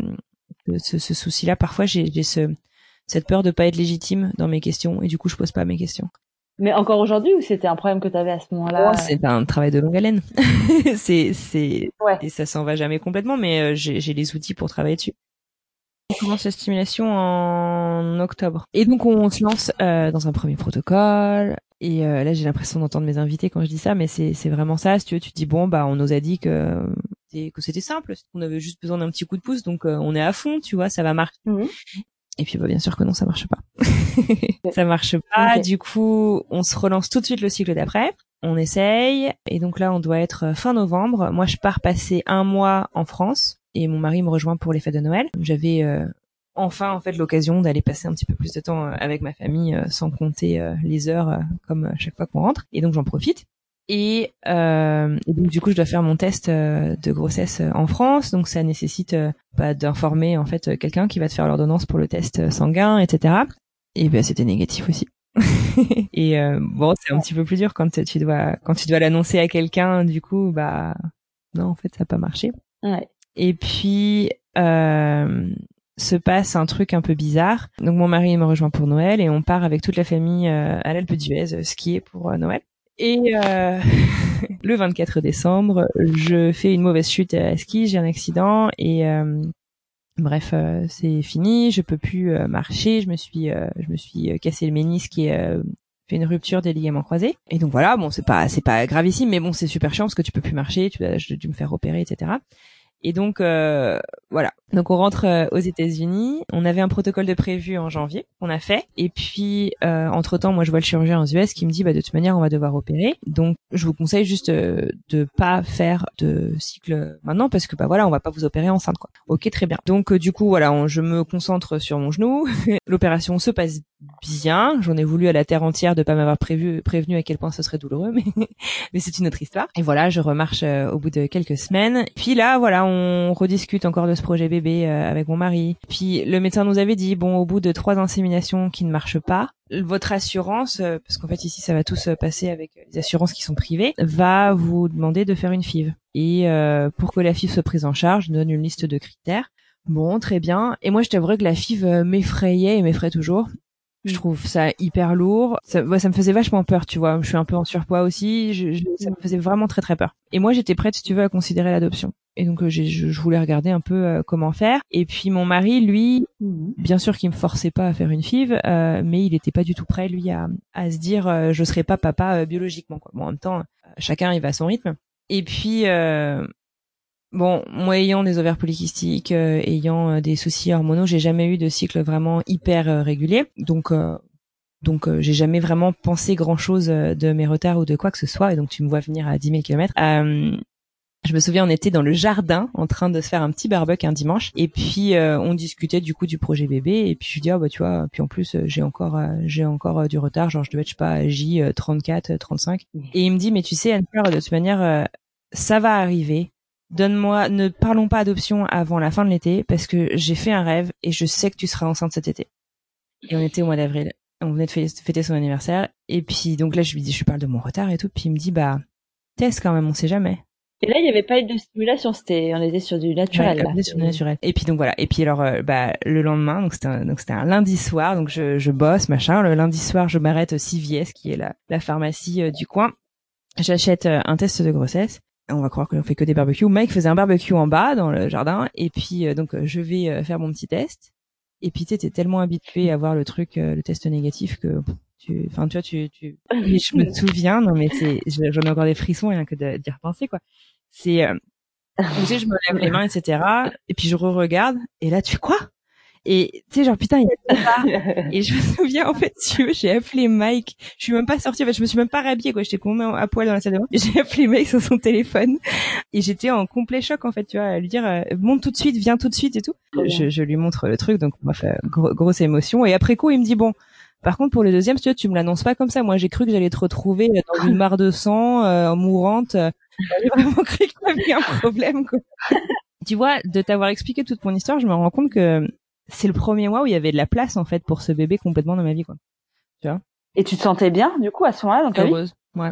ce, ce souci-là. Parfois, j'ai, j'ai ce, cette peur de pas être légitime dans mes questions et du coup, je pose pas mes questions. Mais encore aujourd'hui, ou c'était un problème que t'avais à ce moment-là? Oh, c'est un travail de longue haleine. [laughs] c'est, c'est, Ouais. et ça s'en va jamais complètement, mais euh, j'ai, j'ai les outils pour travailler dessus. On commence la stimulation en octobre. Et donc on se lance euh, dans un premier protocole. Et euh, là j'ai l'impression d'entendre mes invités quand je dis ça, mais c'est, vraiment ça. Si tu veux, tu te dis bon bah on nous a dit que c'était- que c'était simple, qu'on avait juste besoin d'un petit coup de pouce, donc euh, on est à fond, tu vois, ça va marcher. Mhm. Et puis bah, bien sûr que non, ça marche pas. [laughs] ça marche pas. Du coup, on se relance tout de suite le cycle d'après. On essaye. Et donc là, on doit être euh, fin novembre. Moi, je pars passer un mois en France et mon mari me rejoint pour les fêtes de Noël. J'avais euh, enfin en fait l'occasion d'aller passer un petit peu plus de temps euh, avec ma famille euh, sans compter euh, les heures comme chaque fois qu'on rentre. Et donc j'en profite. Et, euh, donc du coup je dois faire mon test euh, de grossesse en France, donc ça nécessite bah, d'informer en fait quelqu'un qui va te faire l'ordonnance pour le test sanguin, etc. Et ben c'était négatif aussi. [laughs] et bon c'est un petit peu plus dur quand tu dois quand tu dois l'annoncer à quelqu'un, du coup bah non en fait ça n'a pas marché. Ouais. Et puis euh, se passe un truc un peu bizarre. Donc mon mari me rejoint pour Noël et on part avec toute la famille euh, à l'Alpe d'Huez euh, skier pour euh, Noël. Et euh, [laughs] le 24 décembre, je fais une mauvaise chute à ski, j'ai un accident et euh, bref, c'est fini. Je peux plus marcher. Je me suis, je me suis cassé le ménisque et fait une rupture des ligaments croisés. Et donc voilà, bon, c'est pas, c'est pas gravissime, mais bon, c'est super chiant parce que tu peux plus marcher, tu as dû me faire opérer, etc. Et donc euh, voilà. Donc on rentre euh, aux États-Unis. On avait un protocole de prévu en janvier. On a fait. Et puis euh, entre temps, moi je vois le chirurgien aux US qui me dit bah de toute manière on va devoir opérer. Donc je vous conseille juste euh, de pas faire de cycle maintenant parce que bah voilà on va pas vous opérer enceinte quoi. Ok très bien. Donc euh, du coup voilà on- je me concentre sur mon genou. [laughs] L'opération se passe bien. J'en ai voulu à la terre entière de pas m'avoir prévenu à quel point ce serait douloureux [laughs] mais c'est une autre histoire. Et voilà, je remarche au bout de quelques semaines. Puis là, voilà, on rediscute encore de ce projet bébé euh, avec mon mari. Puis le médecin nous avait dit, bon, au bout de trois inséminations qui ne marchent pas, votre assurance, euh, parce qu'en fait ici ça va tous se passer avec les assurances qui sont privées, va vous demander de faire une FIV. Et euh, pour que la FIV soit prise en charge, donne une liste de critères. Bon, très bien. Et moi, je t'avouerais que la FIV euh, m'effrayait et m'effraie toujours. Je trouve ça hyper lourd. Ça, ouais, ça me faisait vachement peur, tu vois. Je suis un peu en surpoids aussi. Je, je- ça me faisait vraiment très très peur. Et moi, j'étais prête, si tu veux, à considérer l'adoption. Et donc, euh, je, je voulais regarder un peu euh, comment faire. Et puis, mon mari, lui, Mhm. bien sûr qu'il me forçait pas à faire une FIV, euh, mais il était pas du tout prêt, lui, à, à se dire, euh, je serai pas papa euh, biologiquement. Quoi. Bon, en même temps, euh, chacun, il va à son rythme. Et puis, euh, Bon, moi ayant des ovaires polykystiques, euh, ayant euh, des soucis hormonaux, j'ai jamais eu de cycle vraiment hyper euh, régulier. Donc euh, donc euh, j'ai jamais vraiment pensé grand chose de mes retards ou de quoi que ce soit. Et donc tu me vois venir à 10 000 km. Euh, je me souviens, on était dans le jardin en train de se faire un petit barbecue un dimanche, et puis on discutait du coup du projet bébé. Et puis je dis ah bah tu vois, puis en plus j'ai encore j'ai encore du retard, genre je devais être je sais pas J 34, 35. Et il me dit mais tu sais Anne-Claire, de toute manière ça va arriver. Donne-moi, ne parlons pas adoption avant la fin de l'été parce que j'ai fait un rêve et je sais que tu seras enceinte cet été. Et on était au mois d'avril. On venait de fê- fêter son anniversaire. Et puis, donc là, je lui dis, je lui parle de mon retard et tout. Puis il me dit, bah, teste quand même, on sait jamais. Et là, il n'y avait pas eu de stimulation, c'était, on était sur du naturel. Ouais, là. on est sur le naturel. Et puis donc voilà. Et puis alors, euh, bah, le lendemain, donc c'était un, donc c'était un lundi soir, donc je, je bosse, machin. Le lundi soir, je m'arrête au CVS, qui est la, la pharmacie euh, du coin. J'achète euh, un test de grossesse. On va croire que l'on fait que des barbecues. Mike faisait un barbecue en bas dans le jardin, et puis euh, donc je vais euh, faire mon petit test. Et puis tu t'es tellement habitué à voir le truc, euh, le test négatif que tu, enfin tu vois, tu, tu. Je me souviens, non mais c'est, j'en ai encore des frissons rien que d'y repenser quoi. C'est, euh, tu sais, je me lève les mains, etc. Et puis je re-regarde. Et là, tu quoi? Et tu sais, genre putain, il pas. [laughs] et je me souviens en fait, si j'ai appelé Mike. Je suis même pas sortie, en fait, je me suis même pas rhabillée quoi. J'étais complètement à poil dans la salle de bain. J'ai appelé Mike sur son téléphone et j'étais en complet choc en fait, tu vois, à lui dire euh, monte tout de suite, viens tout de suite et tout. Je, je, lui montre le truc, donc on m'a fait grosse émotion. Et après coup, il me dit bon. Par contre, pour le deuxième, tu vois, tu me l'annonces pas comme ça. Moi, j'ai cru que j'allais te retrouver dans [laughs] une mare de sang, euh, mourante. J'ai vraiment cru qu'il y avait un problème, quoi. [laughs] tu vois, de t'avoir expliqué toute mon histoire, je me rends compte que c'est le premier mois où il y avait de la place en fait pour ce bébé complètement dans ma vie quoi. Tu vois? Et tu te sentais bien du coup à ce moment-là dans ta heureuse, ouais.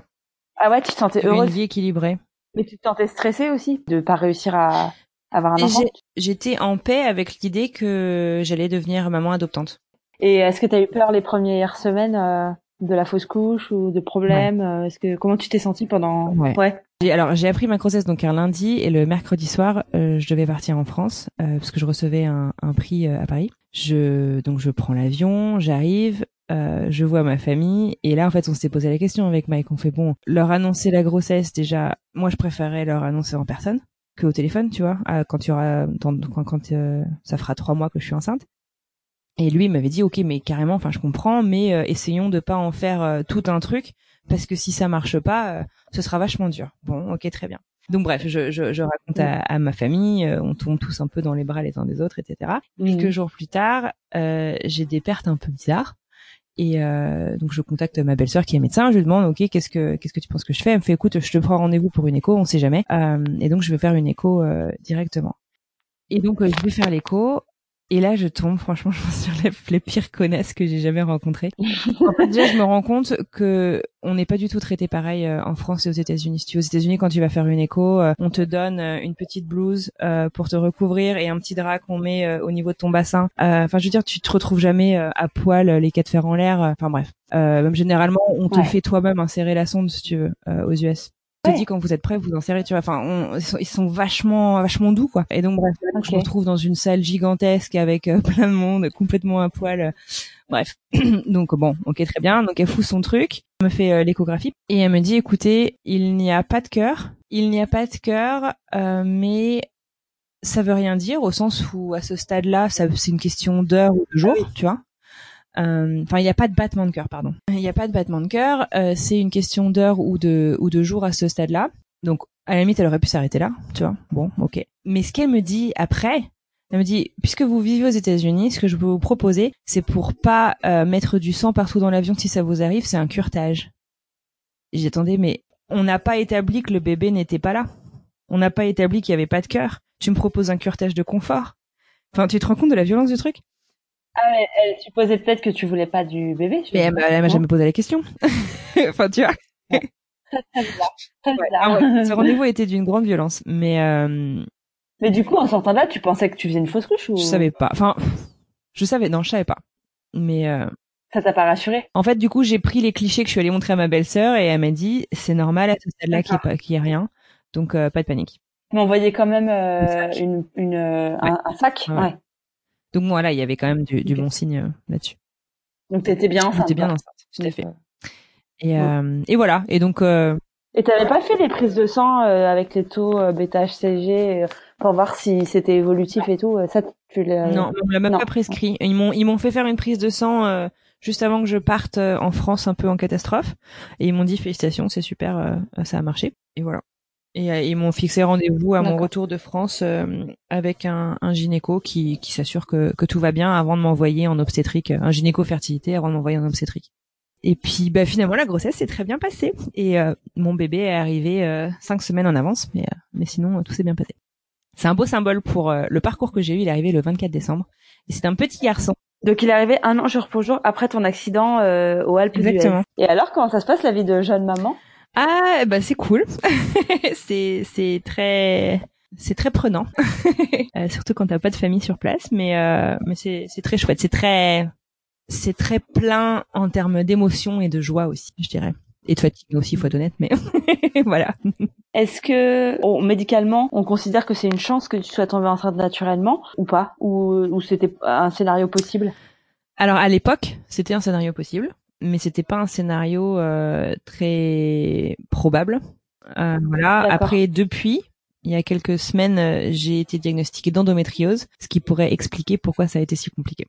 Ah ouais, tu te sentais heureuse. Une vie équilibrée. Mais tu te sentais stressée aussi de pas réussir à avoir un enfant? J'étais en paix avec l'idée que j'allais devenir maman adoptante. Et est-ce que tu as eu peur les premières semaines euh, de la fausse couche ou de problèmes euh, Est-ce que comment tu t'es sentie pendant Ouais. ouais. Alors j'ai appris ma grossesse donc un lundi et le mercredi soir euh, je devais partir en France euh, parce que je recevais un, un prix à Paris. Je donc je prends l'avion, j'arrive, je vois ma famille et là en fait on s'était posé la question avec Mike. On fait bon leur annoncer la grossesse déjà. Moi je préférais leur annoncer en personne que au téléphone, tu vois, quand tu auras quand, quand ça fera trois mois que je suis enceinte. Et lui m'avait dit ok mais carrément, enfin je comprends, mais euh, essayons de pas en faire euh, tout un truc parce que si ça marche pas, euh, ce sera vachement dur. Bon ok très bien. Donc bref, je, je, je raconte à, ma famille, on tombe tous un peu dans les bras les uns des autres, etc. Quelques jours plus tard, j'ai des pertes un peu bizarres. Et donc je contacte ma belle-sœur qui est médecin, je lui demande ok qu'est-ce que qu'est-ce que tu penses que je fais? Elle me fait écoute je te prends rendez-vous pour une écho, on sait jamais. et donc je vais faire une écho directement. Et donc je vais faire l'écho et là, je tombe, franchement, [laughs] je pense sur les, les pires connasses que j'ai jamais rencontrées. en fait, déjà, je me rends compte que on n'est pas du tout traité pareil euh, en France et aux États-Unis. Si tu aux États-Unis, quand tu vas faire une écho, euh, on te donne euh, une petite blouse pour te recouvrir et un petit drap qu'on met au niveau de ton bassin. Enfin, je veux dire, tu te retrouves jamais à poil, les quatre fers en l'air. Enfin bref, même généralement, on te fait toi-même insérer la sonde si tu veux aux US te dit quand vous êtes prêt, vous insérez, tu vois. Enfin, ils, sont, vachement, vachement doux, quoi. Et donc bref, je me retrouve dans une salle gigantesque avec euh, [laughs] plein de monde, complètement à poil. Bref, [clears throat] donc bon, ok, très bien. Donc elle fout son truc, elle me fait euh, l'échographie et elle me dit, écoutez, il n'y a pas de cœur, il n'y a pas de cœur, euh, mais ça veut rien dire au sens où à ce stade-là, c'est une question d'heure ou de jour, ah tu vois. Euh, enfin, il n'y a pas de battement de cœur, pardon. Il n'y a pas de battement de cœur. Euh, c'est une question d'heure ou de ou de jours à ce stade-là. Donc, à la limite, elle aurait pu s'arrêter là, tu vois. Bon, ok. Mais ce qu'elle me dit après, elle me dit, puisque vous vivez aux États-Unis, ce que je peux vous proposer, c'est pour pas euh, mettre du sang partout dans l'avion si ça vous arrive, c'est un curtage. J'attendais, mais on n'a pas établi que le bébé n'était pas là. On n'a pas établi qu'il y avait pas de cœur. Tu me proposes un curtage de confort. Enfin, tu te rends compte de la violence du truc? Ah, mais elle supposait peut-être que tu voulais pas du bébé. Mais elle, m'a jamais posé la question. [laughs] enfin, tu vois. Très bizarre. Très bizarre. Ah ce [laughs] rendez-vous était d'une grande violence, mais. Euh... Mais du coup, en sortant là, tu pensais que tu faisais une fausse couche ou Je savais pas. Enfin, je savais. Non, je savais pas. Mais. Euh... Ça t'a pas rassuré? En fait, du coup, j'ai pris les clichés que je suis allée montrer à ma belle-sœur et elle m'a dit c'est normal à ce stade-là qu'il n'y ait, rien, donc euh, pas de panique. Mais on voyait quand même euh, une, une, un, un, sac? Ouais. Donc voilà, il y avait quand même du, du bon signe euh, là-dessus. Donc t'étais bien enceinte. J'étais bien enceinte, tout à fait. Et, euh, et voilà. Et donc. Euh... Et t'avais pas fait les prises de sang avec les taux bêta HCG pour voir si c'était évolutif et tout. Ça, tu l'as. Non, on l'a même pas prescrit. Ils m'ont ils m'ont fait faire une prise de sang juste avant que je parte en France un peu en catastrophe et ils m'ont dit félicitations, c'est super, ça a marché. Et voilà. Et euh, ils m'ont fixé rendez-vous à mon retour de France euh, avec un, un, gynéco qui, qui s'assure que, que tout va bien avant de m'envoyer en obstétrique, un gynéco fertilité avant de m'envoyer en obstétrique. Et puis bah, finalement la grossesse s'est très bien passée et euh, mon bébé est arrivé cinq semaines en avance, mais mais sinon tout s'est bien passé. C'est un beau symbole pour le parcours que j'ai eu. Il est arrivé le 24 décembre et c'est un petit garçon. Donc il est arrivé un an jour pour jour après ton accident au Alpes Exactement. Et alors comment ça se passe la vie de jeune maman? Ah, bah c'est cool. [laughs] c'est c'est très c'est très prenant, [laughs] euh, surtout quand t'as pas de famille sur place. Mais euh, mais c'est c'est très chouette. C'est très c'est très plein en termes d'émotions et de joie aussi, je dirais. Et de fatigue aussi, faut être honnête, mais [laughs] voilà. Est-ce que médicalement, on considère que c'est une chance que tu sois tombée enceinte naturellement ou pas, ou, ou c'était un scénario possible? Alors à l'époque, c'était un scénario possible mais c'était pas un scénario euh, très probable. Euh, voilà. Après, depuis, il y a quelques semaines, euh, j'ai été diagnostiquée d'endométriose, ce qui pourrait expliquer pourquoi ça a été si compliqué.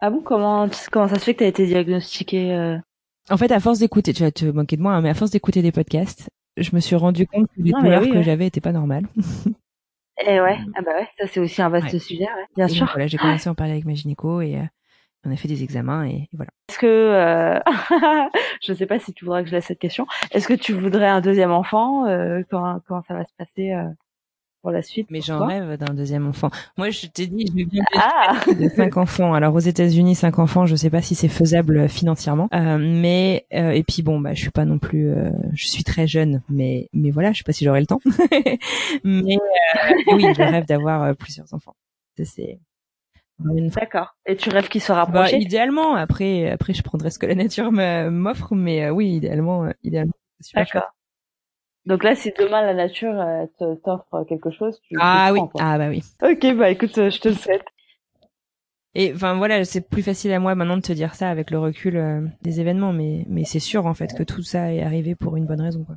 Ah bon, comment comment ça se fait que tu as été diagnostiquée euh? En fait, à force d'écouter, tu vas te moquer de moi, hein, mais à force d'écouter des podcasts, je me suis rendu compte que les douleurs que j'avais étaient pas normales. Et [laughs] eh ouais, ah bah ouais, ça c'est aussi un vaste sujet, ouais. bien sûr. voilà, j'ai commencé à en parler avec ma gynéco et euh, on a fait des examens et, voilà. Est-ce que euh... [laughs] je sais pas si tu voudrais que je laisse cette question. Est-ce que tu voudrais un deuxième enfant euh, quand comment ça va se passer euh, pour la suite. Mais j'en rêve d'un deuxième enfant. Moi, je t'ai dit, je viens ah [laughs] de cinq enfants. Alors aux États-Unis, cinq enfants, je sais pas si c'est faisable euh, financièrement, euh, mais euh, et puis bon, bah, je suis pas non plus, euh, je suis très jeune, mais mais voilà, je sais pas si j'aurai le temps. [laughs] mais oui, je rêve d'avoir plusieurs enfants. C'est D'accord. Et tu rêves qu'ils soient bah, rapprochés bah, Idéalement. Après, après, je prendrai ce que la nature m'offre, mais oui, idéalement, idéalement. D'accord. Donc là, si demain la nature euh, t'offre quelque chose, tu ah oui, ah bah oui. Ok, bah écoute, euh, je te le souhaite. Et enfin voilà, c'est plus facile à moi maintenant de te dire ça avec le recul euh, des événements, mais mais c'est sûr en fait que tout ça est arrivé pour une bonne raison quoi.